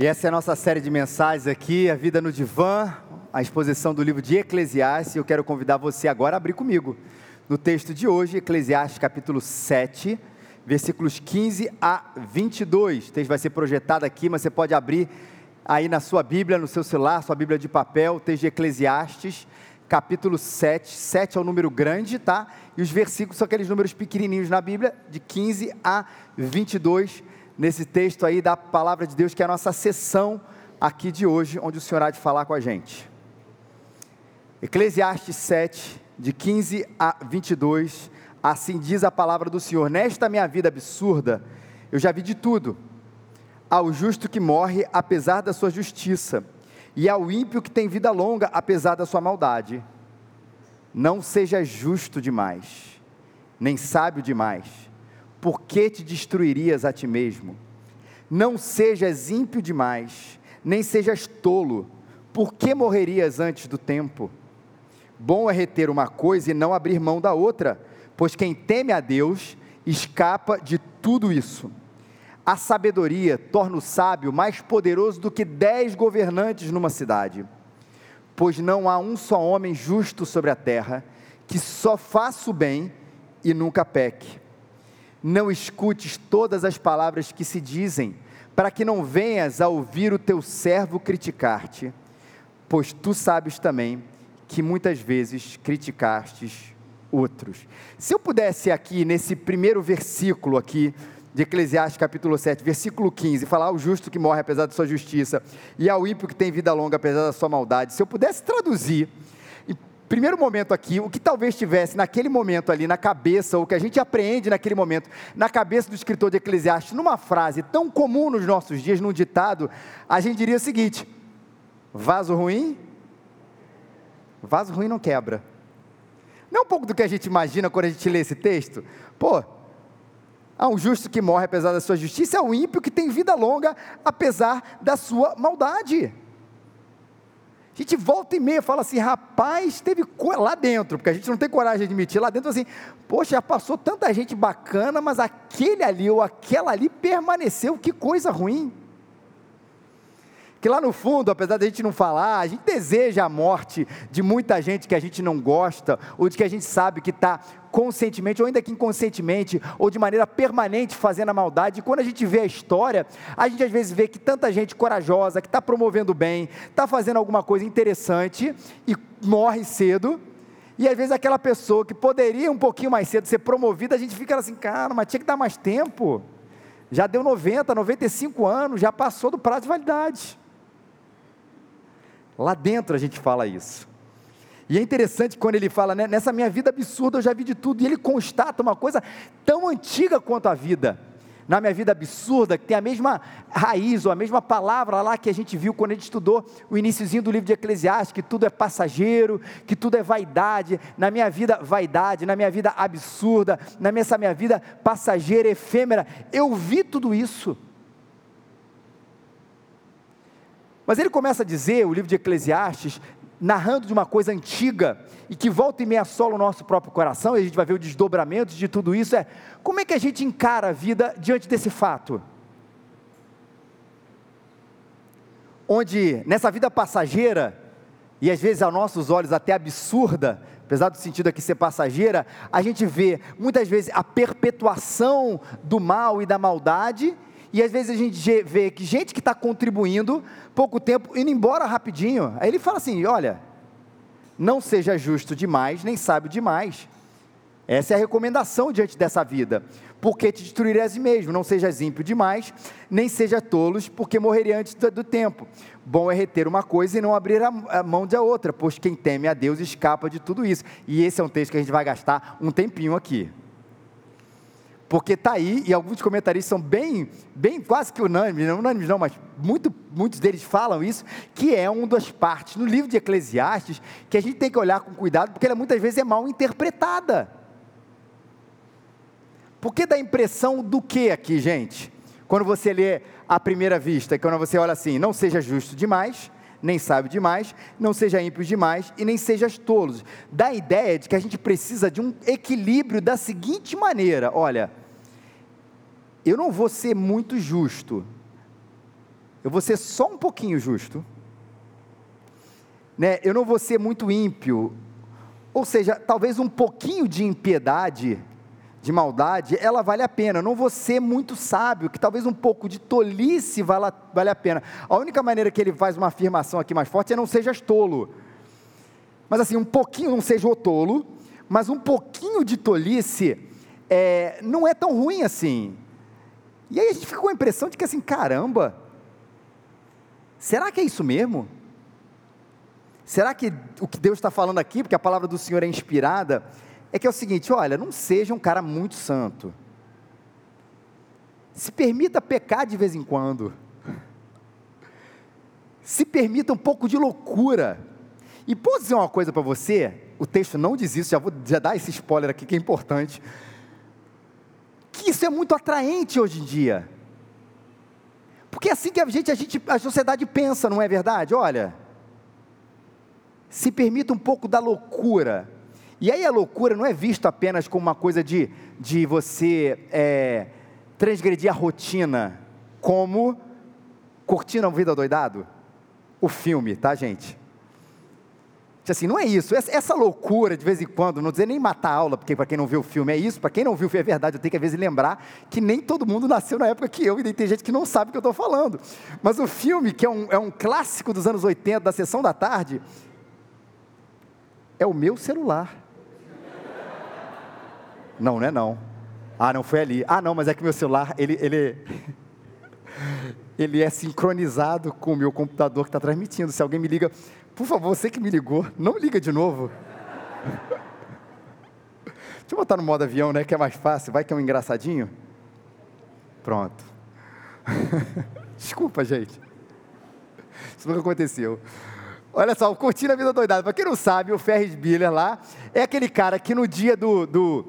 E essa é a nossa série de mensagens aqui, A Vida no Divã, a exposição do livro de Eclesiastes. Eu quero convidar você agora a abrir comigo no texto de hoje, Eclesiastes capítulo 7, versículos 15 a 22. O texto vai ser projetado aqui, mas você pode abrir aí na sua Bíblia, no seu celular, sua Bíblia de papel, o texto de Eclesiastes, capítulo 7. 7 é o um número grande, tá? E os versículos são aqueles números pequenininhos na Bíblia, de 15 a 22 nesse texto aí da palavra de Deus, que é a nossa sessão aqui de hoje, onde o Senhor há de falar com a gente. Eclesiastes 7, de 15 a 22, assim diz a palavra do Senhor: Nesta minha vida absurda, eu já vi de tudo. Ao justo que morre apesar da sua justiça, e ao ímpio que tem vida longa apesar da sua maldade. Não seja justo demais, nem sábio demais por que te destruirias a ti mesmo? Não sejas ímpio demais, nem sejas tolo, por que morrerias antes do tempo? Bom é reter uma coisa e não abrir mão da outra, pois quem teme a Deus escapa de tudo isso. A sabedoria torna o sábio mais poderoso do que dez governantes numa cidade, pois não há um só homem justo sobre a terra que só faça o bem e nunca peque não escutes todas as palavras que se dizem, para que não venhas a ouvir o teu servo criticar-te, pois tu sabes também que muitas vezes criticastes outros. Se eu pudesse aqui, nesse primeiro versículo aqui, de Eclesiastes capítulo 7, versículo 15, falar ao justo que morre apesar de sua justiça, e ao ímpio que tem vida longa apesar da sua maldade, se eu pudesse traduzir primeiro momento aqui, o que talvez tivesse naquele momento ali na cabeça, ou que a gente aprende naquele momento, na cabeça do escritor de Eclesiastes, numa frase tão comum nos nossos dias, num ditado, a gente diria o seguinte: vaso ruim, vaso ruim não quebra. Não é um pouco do que a gente imagina quando a gente lê esse texto? Pô, há um justo que morre apesar da sua justiça, é o ímpio que tem vida longa apesar da sua maldade. A gente volta e meia fala assim, rapaz, teve lá dentro, porque a gente não tem coragem de admitir, lá dentro assim, poxa, já passou tanta gente bacana, mas aquele ali ou aquela ali permaneceu, que coisa ruim que lá no fundo, apesar de a gente não falar, a gente deseja a morte de muita gente que a gente não gosta, ou de que a gente sabe que está conscientemente, ou ainda que inconscientemente, ou de maneira permanente fazendo a maldade. E quando a gente vê a história, a gente às vezes vê que tanta gente corajosa, que está promovendo bem, está fazendo alguma coisa interessante e morre cedo. E às vezes aquela pessoa que poderia um pouquinho mais cedo ser promovida, a gente fica assim, cara, mas tinha que dar mais tempo. Já deu 90, 95 anos, já passou do prazo de validade. Lá dentro a gente fala isso. E é interessante quando ele fala, né, nessa minha vida absurda eu já vi de tudo, e ele constata uma coisa tão antiga quanto a vida. Na minha vida absurda, que tem a mesma raiz, ou a mesma palavra lá que a gente viu quando a gente estudou o iníciozinho do livro de Eclesiastes, que tudo é passageiro, que tudo é vaidade. Na minha vida, vaidade, na minha vida absurda, na minha, essa minha vida passageira, efêmera. Eu vi tudo isso. Mas ele começa a dizer, o livro de Eclesiastes, narrando de uma coisa antiga e que volta e meia assola o nosso próprio coração, e a gente vai ver o desdobramento de tudo isso, é como é que a gente encara a vida diante desse fato? Onde nessa vida passageira, e às vezes aos nossos olhos até absurda, apesar do sentido aqui ser passageira, a gente vê muitas vezes a perpetuação do mal e da maldade, e às vezes a gente vê que gente que está contribuindo, pouco tempo, indo embora rapidinho. Aí ele fala assim: olha, não seja justo demais, nem sábio demais. Essa é a recomendação diante dessa vida. Porque te destruirás mesmo, não sejas ímpio demais, nem seja tolos, porque morreria antes do tempo. Bom é reter uma coisa e não abrir a mão da outra, pois quem teme a Deus escapa de tudo isso. E esse é um texto que a gente vai gastar um tempinho aqui porque está aí, e alguns comentaristas são bem, bem quase que unânimes, não unânimes não, mas muito, muitos deles falam isso, que é uma das partes no livro de Eclesiastes que a gente tem que olhar com cuidado, porque ela muitas vezes é mal interpretada. Por que dá impressão do que aqui, gente? Quando você lê à primeira vista, quando você olha assim, não seja justo demais, nem sábio demais, não seja ímpio demais e nem sejas tolos. Dá a ideia de que a gente precisa de um equilíbrio da seguinte maneira: olha, eu não vou ser muito justo, eu vou ser só um pouquinho justo, né? eu não vou ser muito ímpio, ou seja, talvez um pouquinho de impiedade, de maldade, ela vale a pena. Eu não vou ser muito sábio, que talvez um pouco de tolice vale, vale a pena. A única maneira que ele faz uma afirmação aqui mais forte é não sejas tolo. Mas assim, um pouquinho, não seja o tolo, mas um pouquinho de tolice é, não é tão ruim assim. E aí a gente fica com a impressão de que assim, caramba, será que é isso mesmo? Será que o que Deus está falando aqui, porque a palavra do Senhor é inspirada, é que é o seguinte: olha, não seja um cara muito santo. Se permita pecar de vez em quando. Se permita um pouco de loucura. E posso dizer uma coisa para você? O texto não diz isso, já vou já dar esse spoiler aqui que é importante. Que isso é muito atraente hoje em dia. Porque é assim que a gente, a gente, a sociedade pensa, não é verdade? Olha, se permita um pouco da loucura. E aí a loucura não é vista apenas como uma coisa de, de você é, transgredir a rotina, como Cortina Vida Doidado, o filme, tá gente? Assim, não é isso, essa, loucura de vez em quando, não dizer nem matar a aula, porque para quem não viu o filme é isso, para quem não viu é verdade, eu tenho que às vezes lembrar que nem todo mundo nasceu na época que eu, e tem gente que não sabe o que eu estou falando. Mas o filme, que é um, é um clássico dos anos 80, da sessão da tarde, é o meu celular. Não, não é não. Ah, não foi ali. Ah, não, mas é que meu celular, ele, ele, ele é sincronizado com o meu computador que está transmitindo. Se alguém me liga, por favor, você que me ligou, não liga de novo. Deixa eu botar no modo avião, né? Que é mais fácil. Vai que é um engraçadinho. Pronto. Desculpa, gente. Isso nunca aconteceu. Olha só, o Curtindo a Vida Doidada. Para quem não sabe, o Ferris Bueller lá é aquele cara que no dia do, do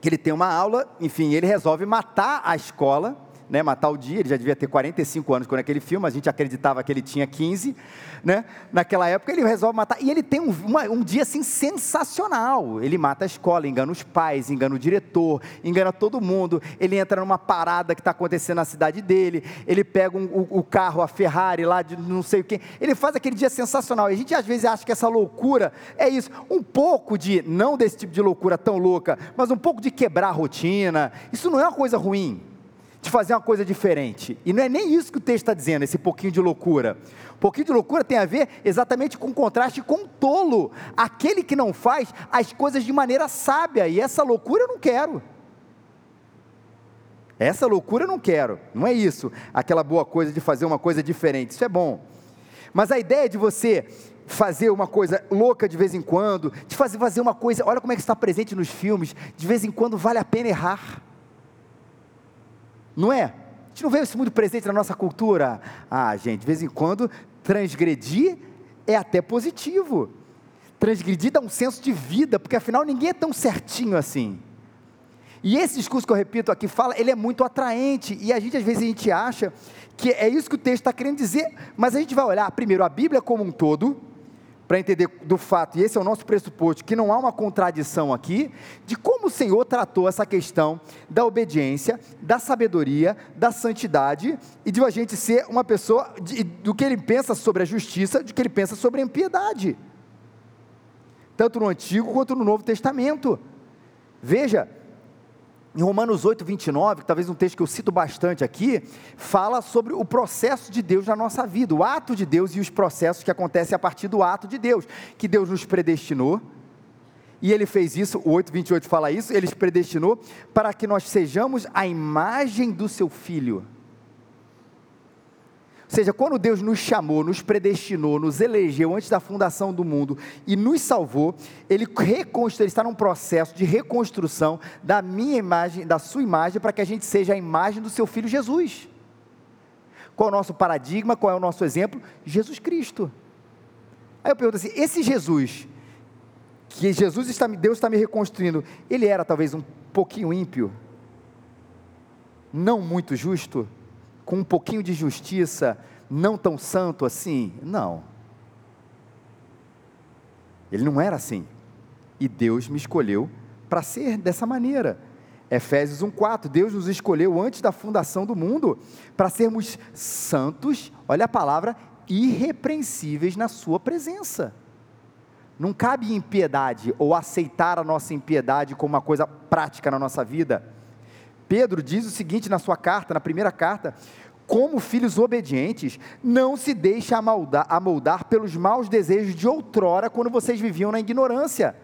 que ele tem uma aula, enfim, ele resolve matar a escola né, matar o dia, ele já devia ter 45 anos quando aquele filme, a gente acreditava que ele tinha 15, né, naquela época ele resolve matar, e ele tem um, uma, um dia assim sensacional, ele mata a escola, engana os pais, engana o diretor, engana todo mundo, ele entra numa parada que está acontecendo na cidade dele, ele pega um, o, o, carro, a Ferrari lá de não sei o que, ele faz aquele dia sensacional, e a gente às vezes acha que essa loucura é isso, um pouco de, não desse tipo de loucura tão louca, mas um pouco de quebrar a rotina, isso não é uma coisa ruim, de fazer uma coisa diferente. E não é nem isso que o texto está dizendo, esse pouquinho de loucura. Um pouquinho de loucura tem a ver exatamente com o contraste com o tolo, aquele que não faz as coisas de maneira sábia, e essa loucura eu não quero. Essa loucura eu não quero, não é isso, aquela boa coisa de fazer uma coisa diferente, isso é bom. Mas a ideia de você fazer uma coisa louca de vez em quando, de fazer, fazer uma coisa, olha como é que está presente nos filmes, de vez em quando vale a pena errar. Não é? A gente não vê isso muito presente na nossa cultura. Ah, gente, de vez em quando, transgredir é até positivo. Transgredir dá um senso de vida, porque afinal ninguém é tão certinho assim. E esse discurso que eu repito aqui fala, ele é muito atraente, e a gente às vezes a gente acha que é isso que o texto está querendo dizer, mas a gente vai olhar primeiro a Bíblia como um todo, para entender do fato, e esse é o nosso pressuposto, que não há uma contradição aqui, de como o Senhor tratou essa questão da obediência, da sabedoria, da santidade, e de a gente ser uma pessoa, de, do que ele pensa sobre a justiça, do que ele pensa sobre a impiedade, tanto no Antigo quanto no Novo Testamento. Veja, em Romanos 8, 29, que talvez um texto que eu cito bastante aqui, fala sobre o processo de Deus na nossa vida, o ato de Deus e os processos que acontecem a partir do ato de Deus, que Deus nos predestinou, e ele fez isso, o 8, 28 fala isso, ele nos predestinou para que nós sejamos a imagem do seu Filho. Ou seja, quando Deus nos chamou, nos predestinou, nos elegeu antes da fundação do mundo e nos salvou, Ele, reconstru... ele está num processo de reconstrução da minha imagem, da sua imagem, para que a gente seja a imagem do seu Filho Jesus. Qual é o nosso paradigma? Qual é o nosso exemplo? Jesus Cristo. Aí eu pergunto assim: esse Jesus, que Jesus está, Deus está me reconstruindo, ele era talvez um pouquinho ímpio, não muito justo? Com um pouquinho de justiça, não tão santo assim? Não. Ele não era assim. E Deus me escolheu para ser dessa maneira. Efésios 1,4: Deus nos escolheu antes da fundação do mundo para sermos santos, olha a palavra, irrepreensíveis na Sua presença. Não cabe impiedade ou aceitar a nossa impiedade como uma coisa prática na nossa vida. Pedro diz o seguinte na sua carta, na primeira carta: como filhos obedientes, não se deixe amoldar, amoldar pelos maus desejos de outrora, quando vocês viviam na ignorância.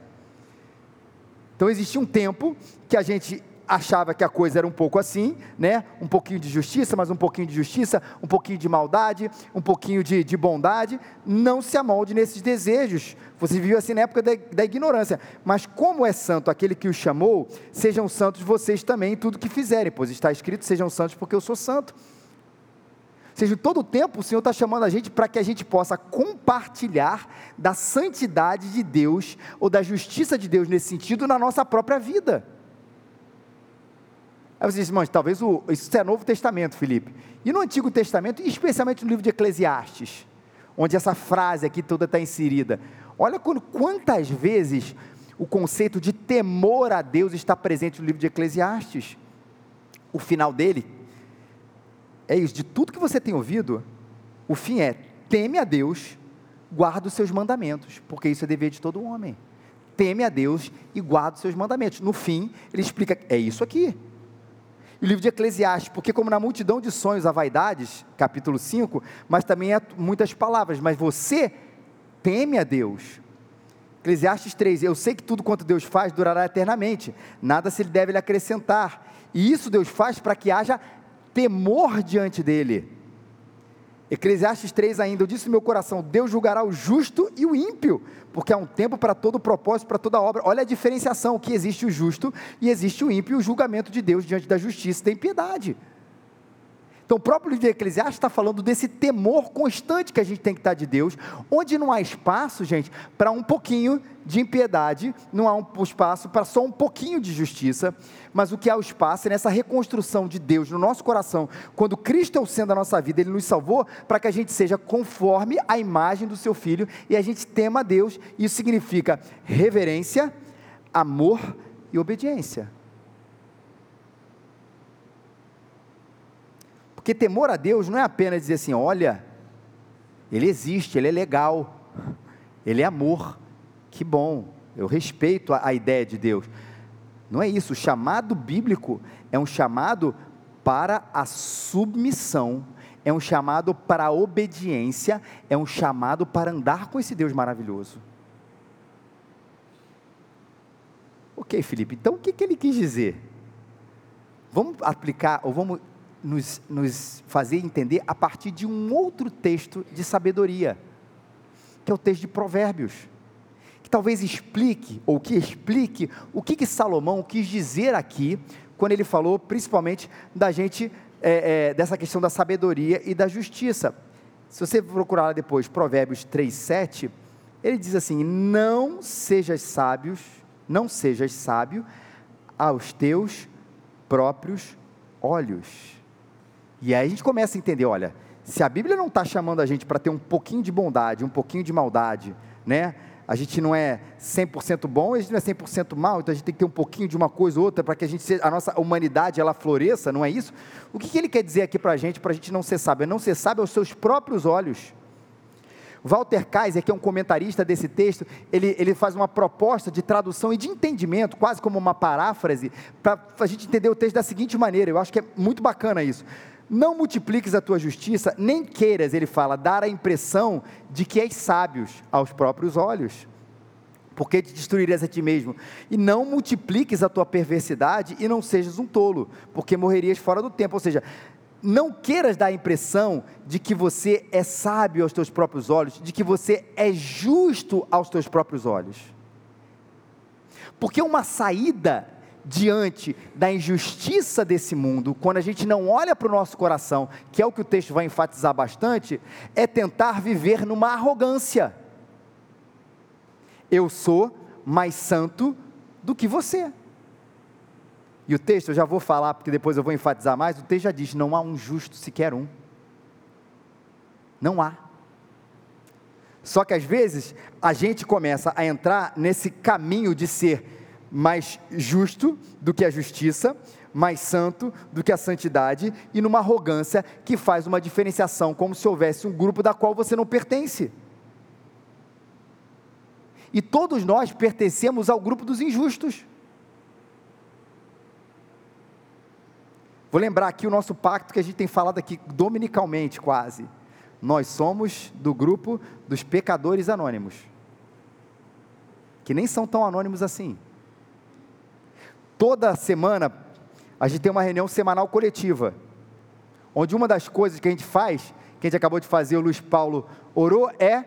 Então existia um tempo que a gente achava que a coisa era um pouco assim, né? Um pouquinho de justiça, mas um pouquinho de justiça, um pouquinho de maldade, um pouquinho de, de bondade. Não se amolde nesses desejos. Você viveu assim na época da, da, ignorância. Mas como é santo aquele que os chamou, sejam santos vocês também em tudo que fizerem, pois está escrito: sejam santos porque eu sou santo. Seja, todo o tempo o Senhor está chamando a gente para que a gente possa compartilhar da santidade de Deus ou da justiça de Deus nesse sentido na nossa própria vida. Aí você diz, mas talvez o, isso é Novo Testamento, Felipe. E no Antigo Testamento, especialmente no livro de Eclesiastes, onde essa frase aqui toda está inserida. Olha quando, quantas vezes o conceito de temor a Deus está presente no livro de Eclesiastes. O final dele, é isso, de tudo que você tem ouvido, o fim é: teme a Deus, guarda os seus mandamentos, porque isso é dever de todo homem. Teme a Deus e guarda os seus mandamentos. No fim, ele explica: é isso aqui. o livro de Eclesiastes, porque como na multidão de sonhos há vaidades, capítulo 5, mas também há muitas palavras, mas você teme a Deus. Eclesiastes 3, eu sei que tudo quanto Deus faz durará eternamente, nada se lhe deve lhe acrescentar, e isso Deus faz para que haja temor diante dele. Eclesiastes 3 ainda, eu disse no meu coração: Deus julgará o justo e o ímpio, porque há um tempo para todo propósito, para toda obra. Olha a diferenciação: que existe o justo e existe o ímpio, e o julgamento de Deus diante da justiça tem piedade. Então, o próprio livro de Eclesiastes está falando desse temor constante que a gente tem que estar de Deus, onde não há espaço, gente, para um pouquinho de impiedade, não há um espaço para só um pouquinho de justiça, mas o que há o espaço é nessa reconstrução de Deus no nosso coração, quando Cristo é o centro da nossa vida, Ele nos salvou para que a gente seja conforme a imagem do Seu Filho e a gente tema a Deus, isso significa reverência, amor e obediência. Porque temor a Deus não é apenas dizer assim: olha, Ele existe, Ele é legal, Ele é amor, que bom, eu respeito a, a ideia de Deus. Não é isso, o chamado bíblico é um chamado para a submissão, é um chamado para a obediência, é um chamado para andar com esse Deus maravilhoso. Ok, Felipe, então o que, que ele quis dizer? Vamos aplicar, ou vamos nos, nos fazer entender a partir de um outro texto de sabedoria, que é o texto de Provérbios, que talvez explique, ou que explique, o que, que Salomão quis dizer aqui, quando ele falou principalmente da gente, é, é, dessa questão da sabedoria e da justiça. Se você procurar depois, Provérbios 3, 7, ele diz assim: Não sejas sábios, não sejas sábio aos teus próprios olhos. E aí a gente começa a entender, olha, se a Bíblia não está chamando a gente para ter um pouquinho de bondade, um pouquinho de maldade, né? A gente não é 100% bom, a gente não é 100% mal, então a gente tem que ter um pouquinho de uma coisa ou outra para que a, gente a nossa humanidade ela floresça, não é isso? O que, que ele quer dizer aqui para a gente, para a gente não ser sábio? É não ser sábio aos seus próprios olhos. Walter Kaiser, que é um comentarista desse texto, ele, ele faz uma proposta de tradução e de entendimento, quase como uma paráfrase, para a gente entender o texto da seguinte maneira, eu acho que é muito bacana isso. Não multipliques a tua justiça, nem queiras, ele fala, dar a impressão de que és sábios aos próprios olhos, porque te destruirias a ti mesmo. E não multipliques a tua perversidade e não sejas um tolo, porque morrerias fora do tempo. Ou seja, não queiras dar a impressão de que você é sábio aos teus próprios olhos, de que você é justo aos teus próprios olhos. Porque uma saída diante da injustiça desse mundo, quando a gente não olha para o nosso coração, que é o que o texto vai enfatizar bastante, é tentar viver numa arrogância. Eu sou mais santo do que você. E o texto, eu já vou falar, porque depois eu vou enfatizar mais, o texto já diz: não há um justo sequer um. Não há. Só que às vezes a gente começa a entrar nesse caminho de ser mais justo do que a justiça, mais santo do que a santidade e numa arrogância que faz uma diferenciação, como se houvesse um grupo da qual você não pertence. E todos nós pertencemos ao grupo dos injustos. Vou lembrar aqui o nosso pacto que a gente tem falado aqui dominicalmente, quase. Nós somos do grupo dos pecadores anônimos, que nem são tão anônimos assim. Toda semana a gente tem uma reunião semanal coletiva, onde uma das coisas que a gente faz, que a gente acabou de fazer, o Luiz Paulo orou, é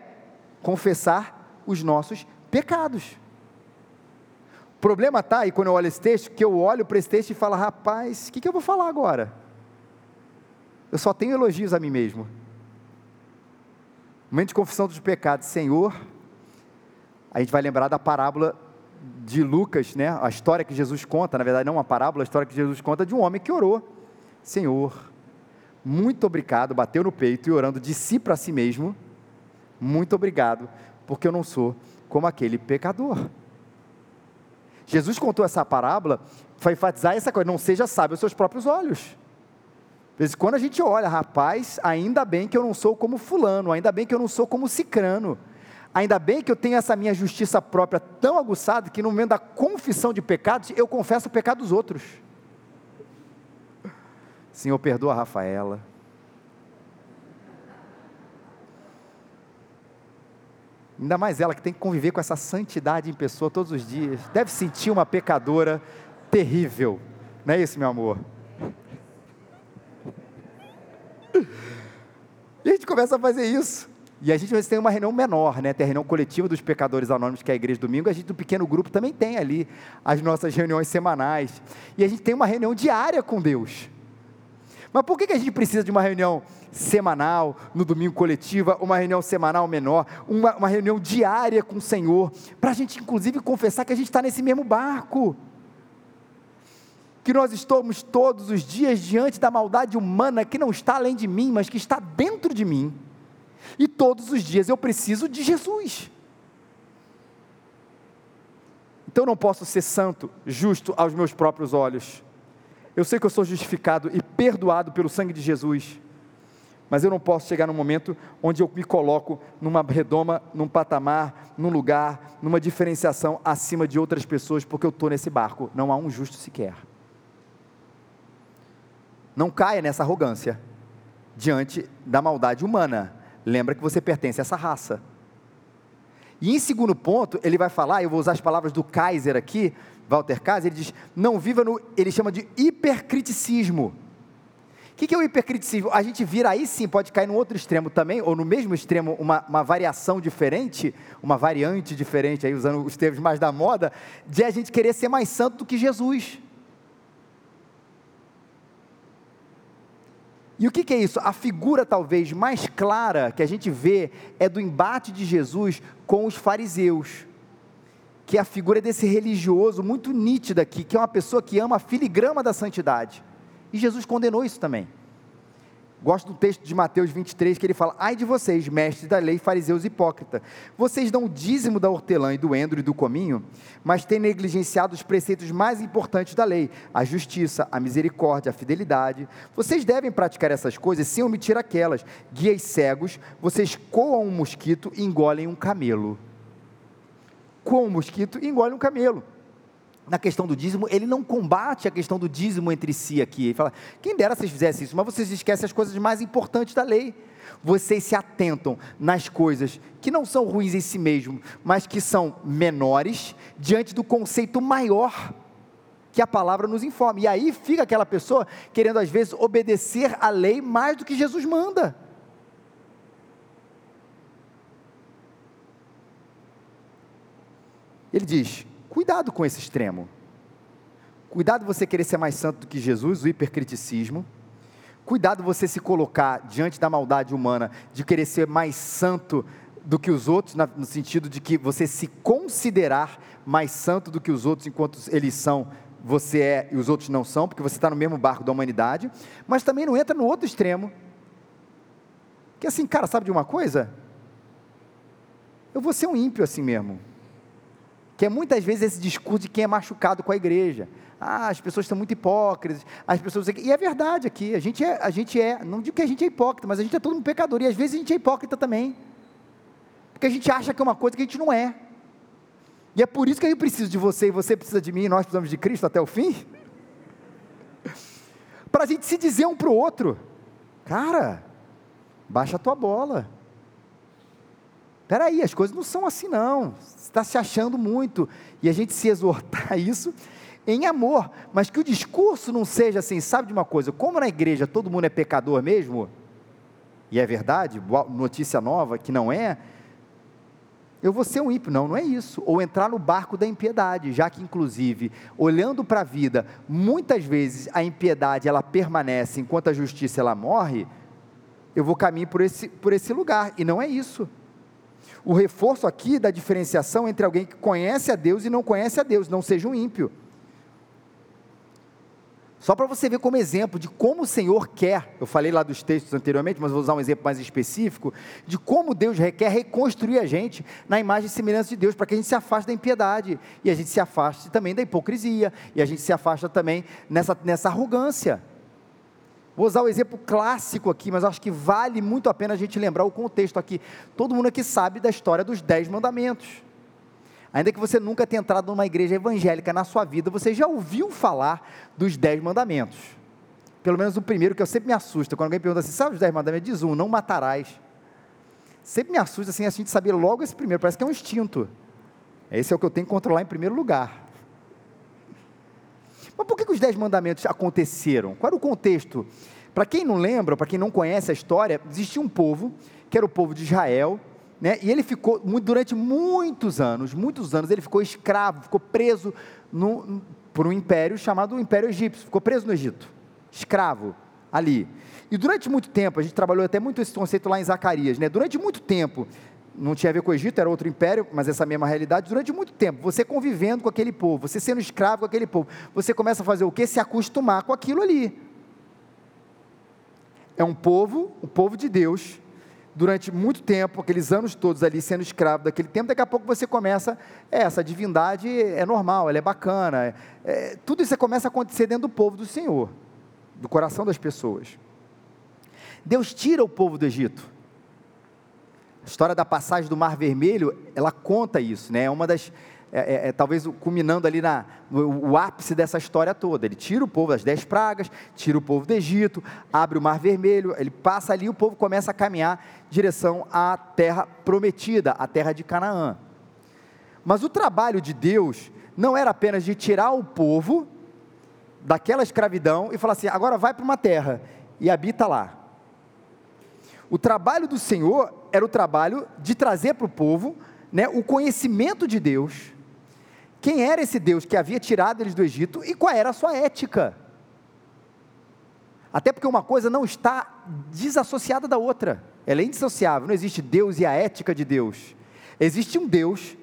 confessar os nossos pecados. O problema está aí, quando eu olho esse texto, que eu olho para esse texto e falo, rapaz, o que, que eu vou falar agora? Eu só tenho elogios a mim mesmo. Momento de confissão dos pecados, Senhor, a gente vai lembrar da parábola de Lucas, né? A história que Jesus conta, na verdade não uma parábola, a história que Jesus conta de um homem que orou, Senhor, muito obrigado, bateu no peito e orando de si para si mesmo, muito obrigado, porque eu não sou como aquele pecador. Jesus contou essa parábola para enfatizar essa coisa, não seja sábio aos seus próprios olhos. Quando a gente olha, rapaz, ainda bem que eu não sou como fulano, ainda bem que eu não sou como cicrano, ainda bem que eu tenho essa minha justiça própria tão aguçada que no momento da confissão de pecados, eu confesso o pecado dos outros. Senhor, perdoa a Rafaela, Ainda mais ela que tem que conviver com essa santidade em pessoa todos os dias. Deve sentir uma pecadora terrível. Não é isso, meu amor? E a gente começa a fazer isso. E a gente às vezes tem uma reunião menor, né? Tem a reunião coletiva dos pecadores anônimos, que é a igreja domingo. A gente, do pequeno grupo, também tem ali as nossas reuniões semanais. E a gente tem uma reunião diária com Deus. Mas por que a gente precisa de uma reunião semanal, no domingo coletiva, uma reunião semanal menor, uma, uma reunião diária com o Senhor, para a gente inclusive confessar que a gente está nesse mesmo barco? Que nós estamos todos os dias diante da maldade humana que não está além de mim, mas que está dentro de mim. E todos os dias eu preciso de Jesus. Então eu não posso ser santo, justo aos meus próprios olhos eu sei que eu sou justificado e perdoado pelo sangue de Jesus, mas eu não posso chegar num momento onde eu me coloco numa redoma, num patamar, num lugar, numa diferenciação acima de outras pessoas, porque eu estou nesse barco. Não há um justo sequer. Não caia nessa arrogância diante da maldade humana. Lembra que você pertence a essa raça. E em segundo ponto, ele vai falar, eu vou usar as palavras do Kaiser aqui, Walter Kaiser, ele diz: não viva no, ele chama de hipercriticismo. O que, que é o hipercriticismo? A gente vira aí sim, pode cair no outro extremo também, ou no mesmo extremo, uma, uma variação diferente, uma variante diferente, aí usando os termos mais da moda, de a gente querer ser mais santo do que Jesus. E o que, que, é isso? A figura talvez mais clara que a gente vê é do embate de Jesus com os fariseus que é a figura desse religioso muito nítida aqui, que é uma pessoa que ama a filigrama da santidade. E Jesus condenou isso também. Gosto do texto de Mateus 23 que ele fala: Ai de vocês, mestres da lei, fariseus hipócritas, vocês dão o dízimo da hortelã e do endro e do cominho, mas têm negligenciado os preceitos mais importantes da lei, a justiça, a misericórdia, a fidelidade. Vocês devem praticar essas coisas sem omitir aquelas. Guias cegos, vocês coam um mosquito e engolem um camelo com o mosquito e engole um camelo. Na questão do dízimo, ele não combate a questão do dízimo entre si aqui. Ele fala: quem dera vocês fizessem isso, mas vocês esquecem as coisas mais importantes da lei. Vocês se atentam nas coisas que não são ruins em si mesmo, mas que são menores diante do conceito maior que a palavra nos informa. E aí fica aquela pessoa querendo às vezes obedecer a lei mais do que Jesus manda. Ele diz: cuidado com esse extremo. Cuidado você querer ser mais santo do que Jesus, o hipercriticismo. Cuidado você se colocar diante da maldade humana de querer ser mais santo do que os outros, no sentido de que você se considerar mais santo do que os outros enquanto eles são, você é e os outros não são, porque você está no mesmo barco da humanidade. Mas também não entra no outro extremo. Que assim, cara, sabe de uma coisa? Eu vou ser um ímpio assim mesmo. Que é muitas vezes esse discurso de quem é machucado com a igreja. Ah, as pessoas estão muito hipócritas, as pessoas. E é verdade aqui, a gente é, a gente é, não digo que a gente é hipócrita, mas a gente é todo um pecador, e às vezes a gente é hipócrita também. Porque a gente acha que é uma coisa que a gente não é. E é por isso que eu preciso de você e você precisa de mim e nós precisamos de Cristo até o fim. Para a gente se dizer um para o outro, cara, baixa a tua bola. Espera aí, as coisas não são assim não. Você está se achando muito. E a gente se exortar isso em amor, mas que o discurso não seja assim, sabe de uma coisa, como na igreja todo mundo é pecador mesmo, e é verdade, notícia nova que não é, eu vou ser um ímpio. Não, não é isso. Ou entrar no barco da impiedade, já que, inclusive, olhando para a vida, muitas vezes a impiedade ela permanece enquanto a justiça ela morre. Eu vou caminhar por esse, por esse lugar, e não é isso. O reforço aqui da diferenciação entre alguém que conhece a Deus e não conhece a Deus, não seja um ímpio. Só para você ver como exemplo de como o Senhor quer, eu falei lá dos textos anteriormente, mas vou usar um exemplo mais específico, de como Deus quer reconstruir a gente na imagem e semelhança de Deus, para que a gente se afaste da impiedade, e a gente se afaste também da hipocrisia, e a gente se afasta também nessa, nessa arrogância. Vou usar o exemplo clássico aqui, mas acho que vale muito a pena a gente lembrar o contexto aqui. Todo mundo aqui sabe da história dos Dez Mandamentos. Ainda que você nunca tenha entrado numa igreja evangélica na sua vida, você já ouviu falar dos dez mandamentos. Pelo menos o primeiro, que eu sempre me assusta, quando alguém pergunta assim, sabe os dez mandamentos? Diz um, não matarás. Sempre me assusta assim, a gente saber logo esse primeiro, parece que é um instinto. Esse é o que eu tenho que controlar em primeiro lugar. Mas por que, que os dez mandamentos aconteceram? Qual era o contexto? Para quem não lembra, para quem não conhece a história, existia um povo, que era o povo de Israel, né? E ele ficou, durante muitos anos, muitos anos, ele ficou escravo, ficou preso no, por um império chamado Império Egípcio, ficou preso no Egito, escravo ali. E durante muito tempo, a gente trabalhou até muito esse conceito lá em Zacarias, né? Durante muito tempo, não tinha a ver com o Egito, era outro império, mas essa mesma realidade, durante muito tempo, você convivendo com aquele povo, você sendo escravo com aquele povo, você começa a fazer o quê? Se acostumar com aquilo ali. É um povo, o povo de Deus, durante muito tempo, aqueles anos todos ali sendo escravo daquele tempo, daqui a pouco você começa, é, essa divindade é normal, ela é bacana, é, tudo isso começa a acontecer dentro do povo do Senhor, do coração das pessoas. Deus tira o povo do Egito. A história da passagem do Mar Vermelho, ela conta isso, né? É uma das é, é, é, talvez culminando ali na, no o ápice dessa história toda. Ele tira o povo das dez pragas, tira o povo do Egito, abre o Mar Vermelho, ele passa ali e o povo começa a caminhar em direção à terra prometida, a terra de Canaã. Mas o trabalho de Deus não era apenas de tirar o povo daquela escravidão e falar assim: agora vai para uma terra e habita lá. O trabalho do Senhor era o trabalho de trazer para o povo né, o conhecimento de Deus quem era esse Deus que havia tirado eles do Egito e qual era a sua ética. Até porque uma coisa não está desassociada da outra, ela é indissociável, não existe Deus e a ética de Deus. Existe um Deus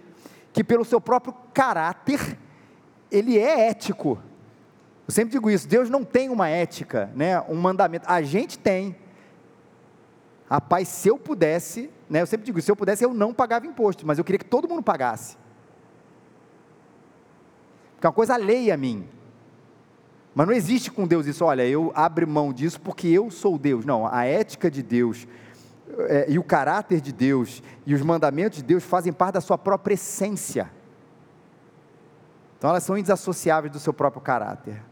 que, pelo seu próprio caráter, ele é ético. Eu sempre digo isso: Deus não tem uma ética, né, um mandamento. A gente tem. Rapaz, se eu pudesse, né, eu sempre digo: se eu pudesse, eu não pagava imposto, mas eu queria que todo mundo pagasse que é uma coisa alheia a mim. Mas não existe com Deus isso, olha, eu abro mão disso porque eu sou Deus. Não, a ética de Deus é, e o caráter de Deus e os mandamentos de Deus fazem parte da sua própria essência. Então elas são indesassociáveis do seu próprio caráter.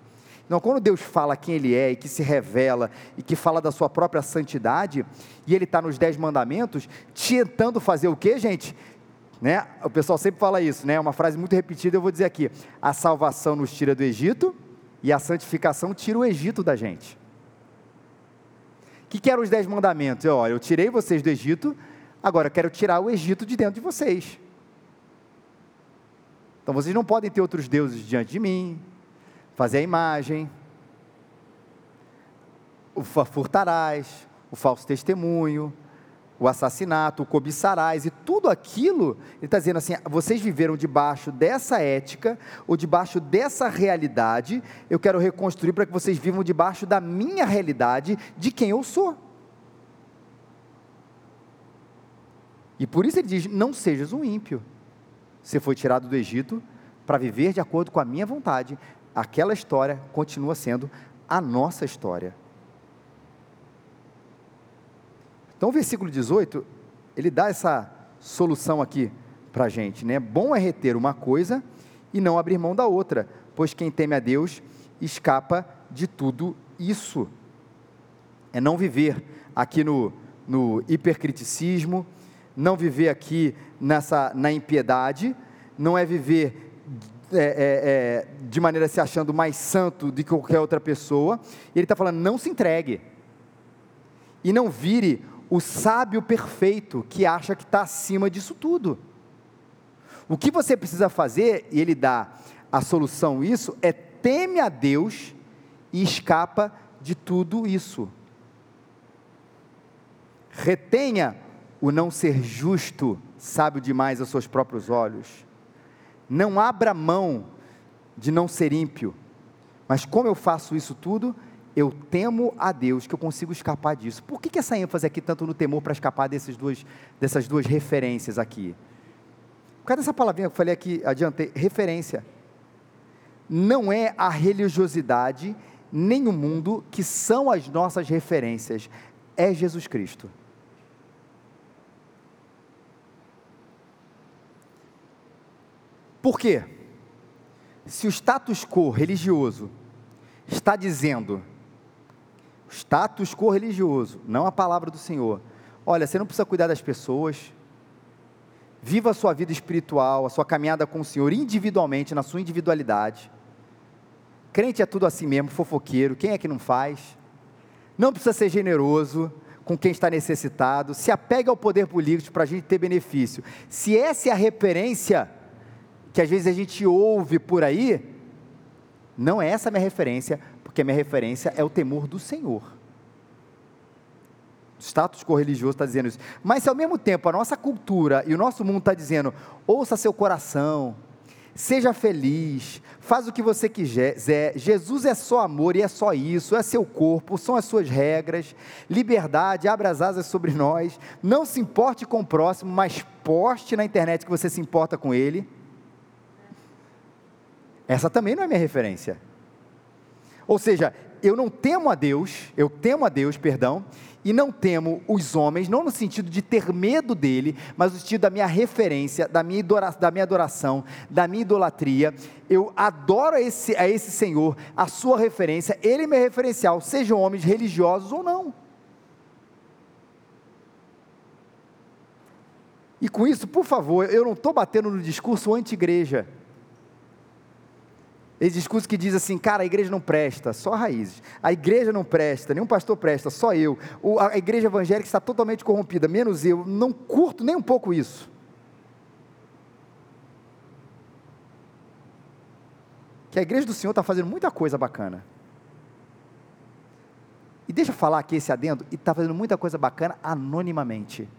Então, quando Deus fala quem Ele é e que se revela e que fala da sua própria santidade, e Ele está nos dez mandamentos, tentando fazer o que, gente? Né? O pessoal sempre fala isso, né? Uma frase muito repetida, eu vou dizer aqui: a salvação nos tira do Egito e a santificação tira o Egito da gente. O que, que eram os dez mandamentos? Eu, olha, eu tirei vocês do Egito, agora eu quero tirar o Egito de dentro de vocês. Então vocês não podem ter outros deuses diante de mim, fazer a imagem, o furtarás, o falso testemunho, o assassinato, o cobiçarás e tudo aquilo, ele está dizendo assim: vocês viveram debaixo dessa ética, ou debaixo dessa realidade, eu quero reconstruir para que vocês vivam debaixo da minha realidade, de quem eu sou. E por isso ele diz: não sejas um ímpio. Você foi tirado do Egito para viver de acordo com a minha vontade. Aquela história continua sendo a nossa história. Então, o versículo 18, ele dá essa solução aqui para a gente, né? Bom é reter uma coisa e não abrir mão da outra, pois quem teme a Deus escapa de tudo isso. É não viver aqui no, no hipercriticismo, não viver aqui nessa, na impiedade, não é viver é, é, é, de maneira se achando mais santo do que qualquer outra pessoa. E ele está falando: não se entregue. E não vire o sábio perfeito que acha que está acima disso tudo. O que você precisa fazer, e ele dá a solução isso, é teme a Deus e escapa de tudo isso. Retenha o não ser justo, sábio demais aos seus próprios olhos. Não abra mão de não ser ímpio. Mas como eu faço isso tudo? eu temo a Deus, que eu consigo escapar disso. Por que, que essa ênfase aqui, tanto no temor, para escapar desses dois, dessas duas referências aqui? Por causa dessa palavrinha que eu falei aqui, adiantei, referência. Não é a religiosidade, nem o mundo que são as nossas referências, é Jesus Cristo. Por quê? Se o status quo religioso está dizendo status quo religioso, não a palavra do Senhor. Olha, você não precisa cuidar das pessoas. Viva a sua vida espiritual, a sua caminhada com o Senhor individualmente, na sua individualidade. Crente é tudo assim mesmo, fofoqueiro, quem é que não faz? Não precisa ser generoso com quem está necessitado, se apega ao poder político para a gente ter benefício. Se essa é a referência que às vezes a gente ouve por aí, não é essa a minha referência, porque a minha referência é o temor do Senhor. O status religioso está dizendo isso. Mas se ao mesmo tempo a nossa cultura e o nosso mundo está dizendo, ouça seu coração, seja feliz, faz o que você quiser, Jesus é só amor e é só isso, é seu corpo, são as suas regras, liberdade, abra as asas sobre nós, não se importe com o próximo, mas poste na internet que você se importa com ele. Essa também não é minha referência. Ou seja, eu não temo a Deus, eu temo a Deus, perdão, e não temo os homens, não no sentido de ter medo dele, mas no sentido da minha referência, da minha, da minha adoração, da minha idolatria. Eu adoro a esse, a esse Senhor, a sua referência, ele é referencial, sejam homens religiosos ou não. E com isso, por favor, eu não estou batendo no discurso anti-igreja. Esse discurso que diz assim, cara, a igreja não presta, só raízes. A igreja não presta, nenhum pastor presta, só eu. a igreja evangélica está totalmente corrompida, menos eu. Não curto nem um pouco isso. Que a igreja do Senhor está fazendo muita coisa bacana. E deixa eu falar aqui esse adendo, e está fazendo muita coisa bacana anonimamente.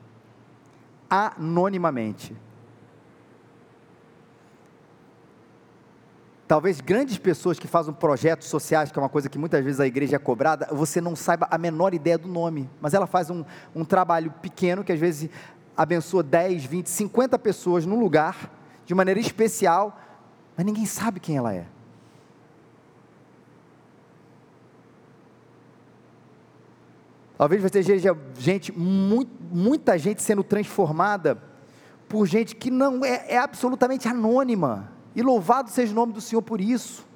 Anonimamente. Talvez grandes pessoas que fazem projetos sociais, que é uma coisa que muitas vezes a igreja é cobrada, você não saiba a menor ideia do nome, mas ela faz um, um trabalho pequeno que às vezes abençoa 10, 20, 50 pessoas num lugar, de maneira especial, mas ninguém sabe quem ela é. Talvez você veja gente, muito, muita gente sendo transformada por gente que não é, é absolutamente anônima e louvado seja o nome do Senhor por isso.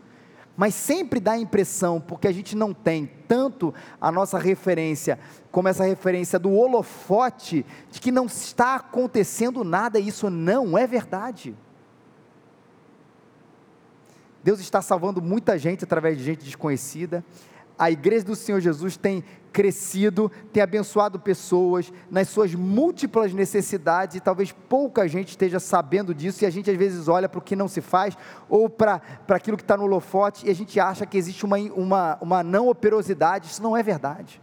Mas sempre dá a impressão, porque a gente não tem tanto a nossa referência, como essa referência do holofote, de que não está acontecendo nada, e isso não é verdade. Deus está salvando muita gente através de gente desconhecida, a igreja do Senhor Jesus tem crescido, tem abençoado pessoas nas suas múltiplas necessidades e talvez pouca gente esteja sabendo disso e a gente às vezes olha para o que não se faz ou para, aquilo que está no holofote e a gente acha que existe uma, uma, uma não operosidade, isso não é verdade.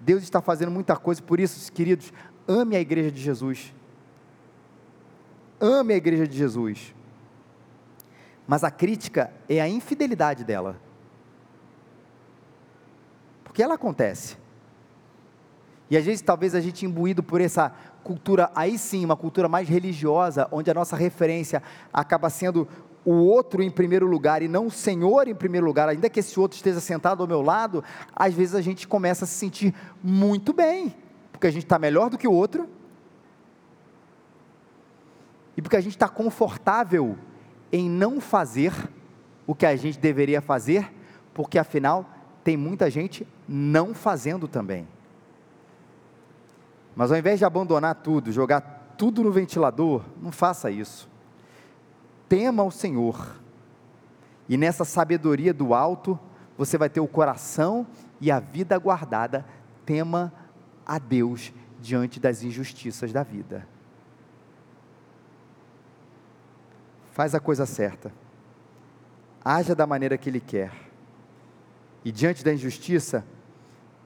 Deus está fazendo muita coisa, por isso, queridos, ame a igreja de Jesus. Ame a igreja de Jesus. Mas a crítica é a infidelidade dela porque ela acontece. E às vezes, talvez a gente imbuído por essa cultura, aí sim, uma cultura mais religiosa, onde a nossa referência acaba sendo o outro em primeiro lugar e não o Senhor em primeiro lugar, ainda que esse outro esteja sentado ao meu lado, às vezes a gente começa a se sentir muito bem, porque a gente está melhor do que o outro, e porque a gente está confortável em não fazer o que a gente deveria fazer, porque afinal tem muita gente não fazendo também. Mas ao invés de abandonar tudo, jogar tudo no ventilador, não faça isso. Tema o Senhor. E nessa sabedoria do alto, você vai ter o coração e a vida guardada. Tema a Deus diante das injustiças da vida. Faz a coisa certa. Haja da maneira que Ele quer. E diante da injustiça,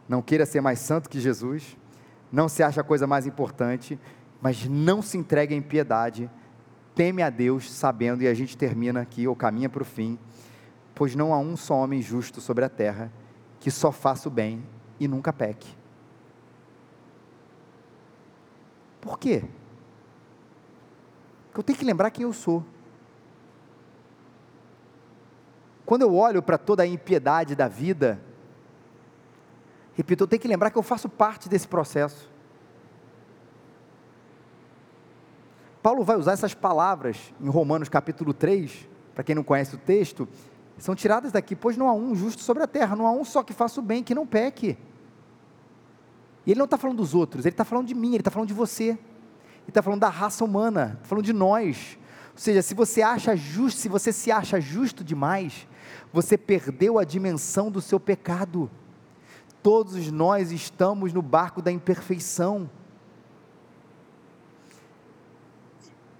não queira ser mais santo que Jesus não se acha a coisa mais importante, mas não se entrega em piedade, teme a Deus, sabendo, e a gente termina aqui, ou caminha para o fim, pois não há um só homem justo sobre a terra que só faça o bem e nunca peque. Por quê? Porque eu tenho que lembrar quem eu sou. Quando eu olho para toda a impiedade da vida, Repito, eu tenho que lembrar que eu faço parte desse processo. Paulo vai usar essas palavras em Romanos capítulo 3, para quem não conhece o texto, são tiradas daqui, pois não há um justo sobre a terra, não há um só que faça o bem, que não peque. E ele não está falando dos outros, ele está falando de mim, ele está falando de você, ele está falando da raça humana, está falando de nós. Ou seja, se você acha justo, se você se acha justo demais, você perdeu a dimensão do seu pecado todos nós estamos no barco da imperfeição.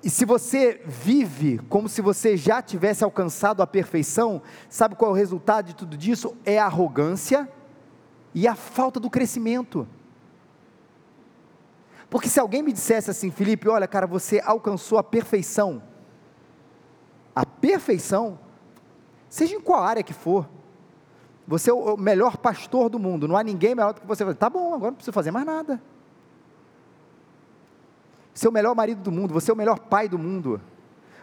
E se você vive como se você já tivesse alcançado a perfeição, sabe qual é o resultado de tudo disso? É a arrogância e a falta do crescimento. Porque se alguém me dissesse assim, Felipe, olha, cara, você alcançou a perfeição, a perfeição, seja em qual área que for, você é o melhor pastor do mundo, não há ninguém melhor do que você. Tá bom, agora não preciso fazer mais nada. Você é o melhor marido do mundo, você é o melhor pai do mundo.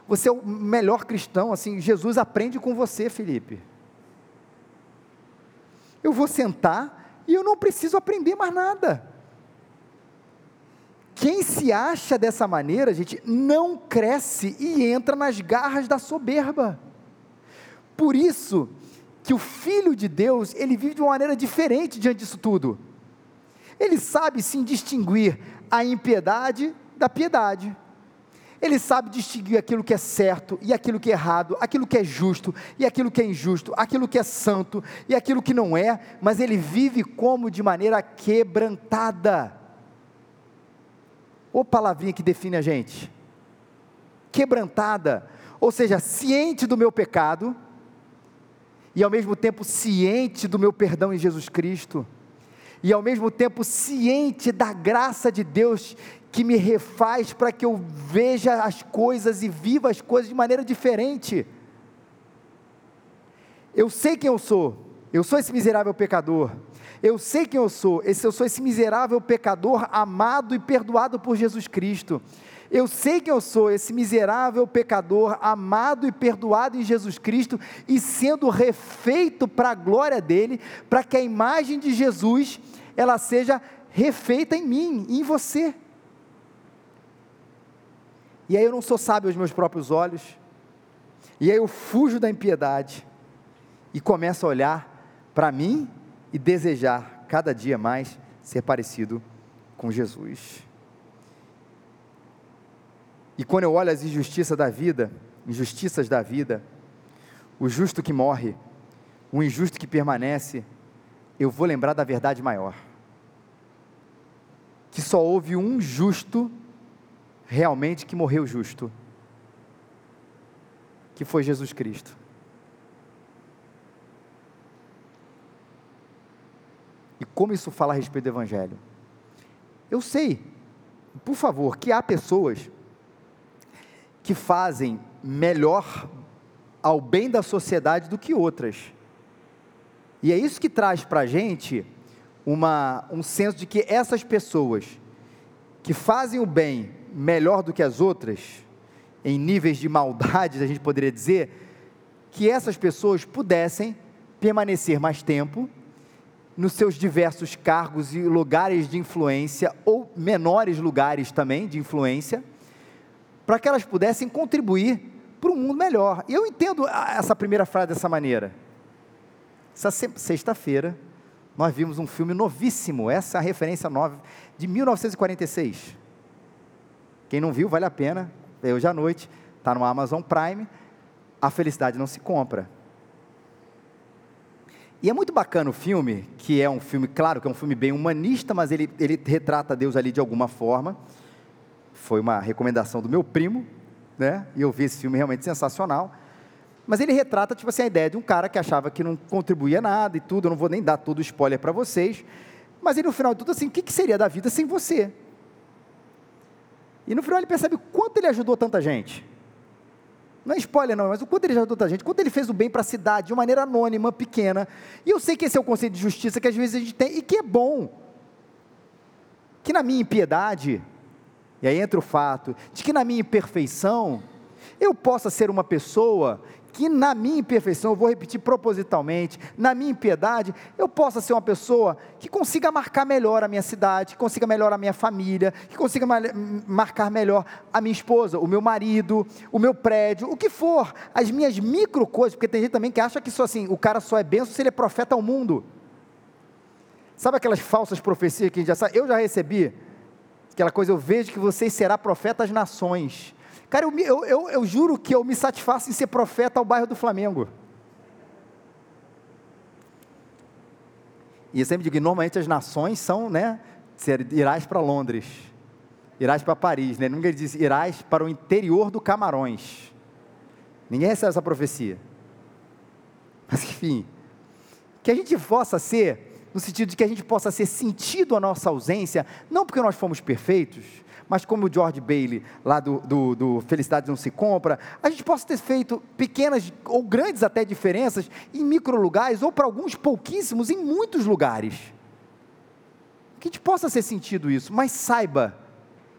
Você é o melhor cristão, assim, Jesus aprende com você, Felipe. Eu vou sentar e eu não preciso aprender mais nada. Quem se acha dessa maneira, gente, não cresce e entra nas garras da soberba. Por isso, que o Filho de Deus, ele vive de uma maneira diferente diante disso tudo. Ele sabe sim distinguir a impiedade da piedade. Ele sabe distinguir aquilo que é certo e aquilo que é errado, aquilo que é justo e aquilo que é injusto, aquilo que é santo e aquilo que não é, mas ele vive como de maneira quebrantada. Ô palavrinha que define a gente. Quebrantada, ou seja, ciente do meu pecado, e ao mesmo tempo ciente do meu perdão em Jesus Cristo, e ao mesmo tempo ciente da graça de Deus que me refaz para que eu veja as coisas e viva as coisas de maneira diferente. Eu sei quem eu sou, eu sou esse miserável pecador, eu sei quem eu sou, esse, eu sou esse miserável pecador amado e perdoado por Jesus Cristo. Eu sei que eu sou esse miserável pecador, amado e perdoado em Jesus Cristo e sendo refeito para a glória dele, para que a imagem de Jesus ela seja refeita em mim, em você. E aí eu não sou sábio aos meus próprios olhos. E aí eu fujo da impiedade e começo a olhar para mim e desejar cada dia mais ser parecido com Jesus. E quando eu olho as injustiças da vida, injustiças da vida, o justo que morre, o injusto que permanece, eu vou lembrar da verdade maior. Que só houve um justo realmente que morreu justo, que foi Jesus Cristo. E como isso fala a respeito do Evangelho? Eu sei, por favor, que há pessoas que fazem melhor ao bem da sociedade do que outras. E é isso que traz para a gente uma, um senso de que essas pessoas que fazem o bem melhor do que as outras, em níveis de maldade, a gente poderia dizer, que essas pessoas pudessem permanecer mais tempo nos seus diversos cargos e lugares de influência, ou menores lugares também de influência, para que elas pudessem contribuir para um mundo melhor. E eu entendo essa primeira frase dessa maneira. Essa sexta-feira, nós vimos um filme novíssimo, essa é a referência nova, de 1946. Quem não viu, vale a pena, é hoje à noite, está no Amazon Prime, A Felicidade Não Se Compra. E é muito bacana o filme, que é um filme, claro que é um filme bem humanista, mas ele, ele retrata Deus ali de alguma forma. Foi uma recomendação do meu primo, né? E eu vi esse filme realmente sensacional. Mas ele retrata, tipo assim, a ideia de um cara que achava que não contribuía nada e tudo. Eu não vou nem dar todo o spoiler para vocês. Mas ele, no final de tudo, assim, o que, que seria da vida sem você? E no final ele percebe quanto ele ajudou tanta gente. Não é spoiler não, mas o quanto ele ajudou tanta gente, quanto ele fez o bem para a cidade, de maneira anônima, pequena. E eu sei que esse é o conceito de justiça que às vezes a gente tem, e que é bom. Que na minha impiedade, e aí entra o fato, de que na minha imperfeição, eu possa ser uma pessoa que na minha imperfeição, eu vou repetir propositalmente, na minha impiedade, eu possa ser uma pessoa que consiga marcar melhor a minha cidade, que consiga melhor a minha família, que consiga marcar melhor a minha esposa, o meu marido, o meu prédio, o que for, as minhas micro coisas, porque tem gente também que acha que só assim, o cara só é benção se ele é profeta ao mundo. Sabe aquelas falsas profecias que a gente já sabe? Eu já recebi aquela coisa, eu vejo que vocês será profeta às nações. Cara, eu, eu, eu, eu juro que eu me satisfaço em ser profeta ao bairro do Flamengo. E eu sempre digo normalmente as nações são, né? Irás para Londres, irás para Paris, né? Ninguém diz irás para o interior do Camarões. Ninguém recebe essa profecia. Mas enfim, que a gente possa ser, no sentido de que a gente possa ser sentido a nossa ausência, não porque nós fomos perfeitos, mas como o George Bailey, lá do, do, do Felicidade Não Se Compra, a gente possa ter feito pequenas ou grandes até diferenças em micro lugares, ou para alguns pouquíssimos em muitos lugares. Que a gente possa ser sentido isso, mas saiba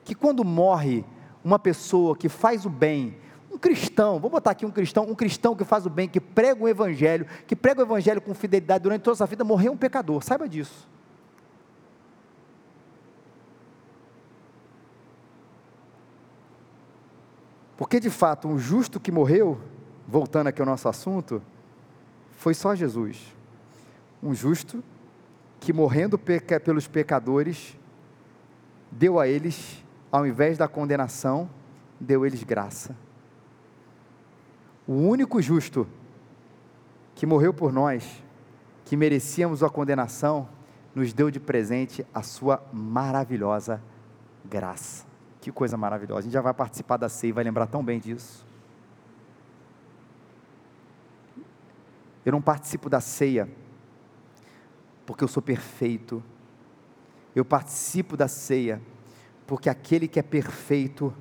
que quando morre uma pessoa que faz o bem, cristão, vou botar aqui um cristão, um cristão que faz o bem, que prega o evangelho, que prega o evangelho com fidelidade durante toda a sua vida, morreu um pecador, saiba disso. Porque de fato, um justo que morreu, voltando aqui ao nosso assunto, foi só Jesus. Um justo que morrendo peca, pelos pecadores, deu a eles, ao invés da condenação, deu eles graça. O único justo que morreu por nós, que merecíamos a condenação, nos deu de presente a sua maravilhosa graça. Que coisa maravilhosa. A gente já vai participar da ceia e vai lembrar tão bem disso. Eu não participo da ceia porque eu sou perfeito. Eu participo da ceia porque aquele que é perfeito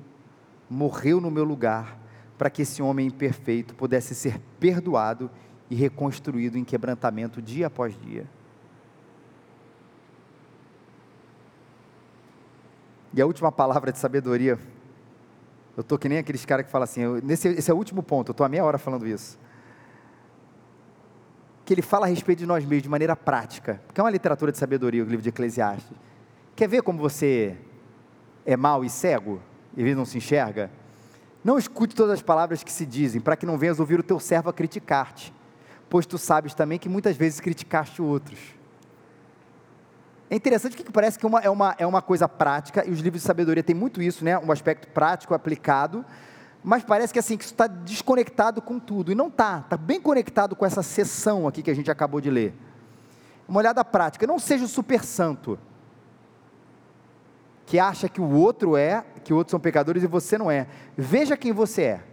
morreu no meu lugar para que esse homem imperfeito pudesse ser perdoado e reconstruído em quebrantamento dia após dia. E a última palavra de sabedoria, eu estou que nem aqueles caras que falam assim, eu, nesse, esse é o último ponto, eu estou há meia hora falando isso. Que ele fala a respeito de nós mesmos de maneira prática, porque é uma literatura de sabedoria, o livro de Eclesiastes. Quer ver como você é mau e cego, e não se enxerga? Não escute todas as palavras que se dizem, para que não venhas ouvir o teu servo a criticar-te, pois tu sabes também que muitas vezes criticaste outros. É interessante que parece que uma, é, uma, é uma coisa prática, e os livros de sabedoria têm muito isso, né? um aspecto prático aplicado, mas parece que assim, que isso está desconectado com tudo, e não está, está bem conectado com essa sessão aqui que a gente acabou de ler. Uma olhada prática, não seja o super santo, que acha que o outro é, que outros são pecadores e você não é. Veja quem você é.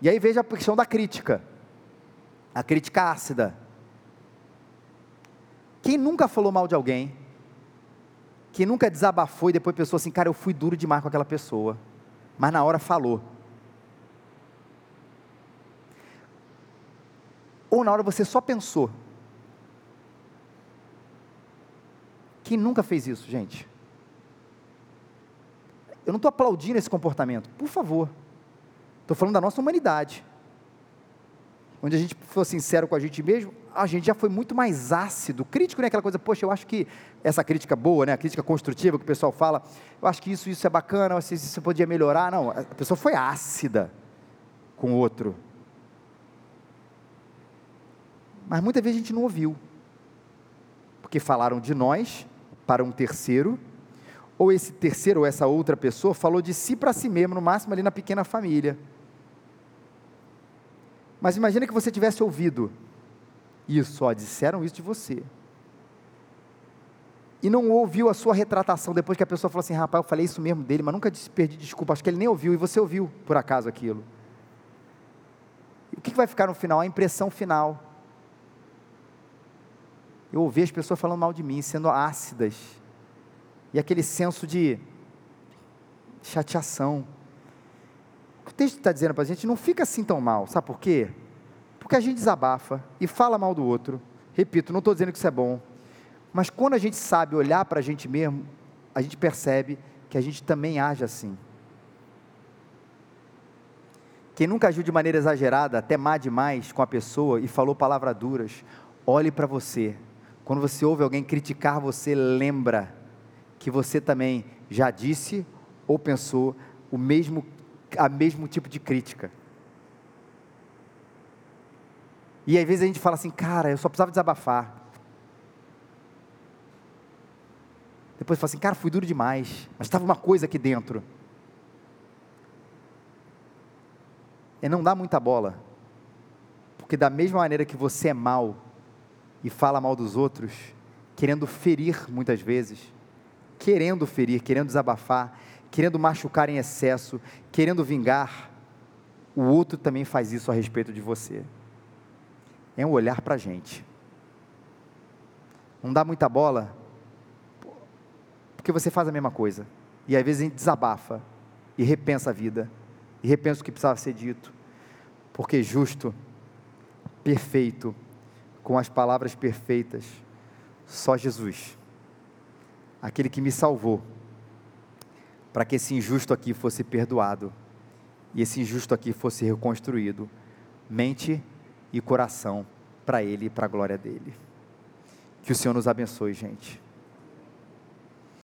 E aí veja a questão da crítica, a crítica ácida quem nunca falou mal de alguém? Quem nunca desabafou e depois pensou assim, cara, eu fui duro demais com aquela pessoa, mas na hora falou. Ou na hora você só pensou, Quem nunca fez isso, gente? Eu não estou aplaudindo esse comportamento, por favor. Estou falando da nossa humanidade. Onde a gente for sincero com a gente mesmo, a gente já foi muito mais ácido. Crítico, né? Aquela coisa, poxa, eu acho que essa crítica boa, né? A crítica construtiva que o pessoal fala, eu acho que isso, isso é bacana, isso, isso podia melhorar. Não, a pessoa foi ácida com o outro. Mas muitas vezes a gente não ouviu. Porque falaram de nós para um terceiro, ou esse terceiro ou essa outra pessoa falou de si para si mesmo, no máximo ali na pequena família. Mas imagina que você tivesse ouvido isso, ó, disseram isso de você. E não ouviu a sua retratação depois que a pessoa falou assim: rapaz, eu falei isso mesmo dele, mas nunca perdi desculpa. Acho que ele nem ouviu, e você ouviu, por acaso, aquilo. O que vai ficar no final? A impressão final. Eu ouvi as pessoas falando mal de mim, sendo ácidas. E aquele senso de chateação. O texto está dizendo para a gente: não fica assim tão mal, sabe por quê? Porque a gente desabafa e fala mal do outro. Repito, não estou dizendo que isso é bom. Mas quando a gente sabe olhar para a gente mesmo, a gente percebe que a gente também age assim. Quem nunca agiu de maneira exagerada, até má demais com a pessoa e falou palavras duras, olhe para você. Quando você ouve alguém criticar você, lembra que você também já disse ou pensou o mesmo, a mesmo tipo de crítica. E às vezes a gente fala assim, cara, eu só precisava desabafar. Depois fala assim, cara, fui duro demais, mas estava uma coisa aqui dentro. É não dar muita bola. Porque da mesma maneira que você é mal e fala mal dos outros, querendo ferir muitas vezes, querendo ferir, querendo desabafar, querendo machucar em excesso, querendo vingar, o outro também faz isso a respeito de você. É um olhar para a gente. Não dá muita bola, porque você faz a mesma coisa. E às vezes a gente desabafa e repensa a vida, e repensa o que precisava ser dito, porque justo, perfeito, com as palavras perfeitas, só Jesus aquele que me salvou, para que esse injusto aqui fosse perdoado e esse injusto aqui fosse reconstruído, mente e coração para ele e para a glória dele. Que o Senhor nos abençoe, gente.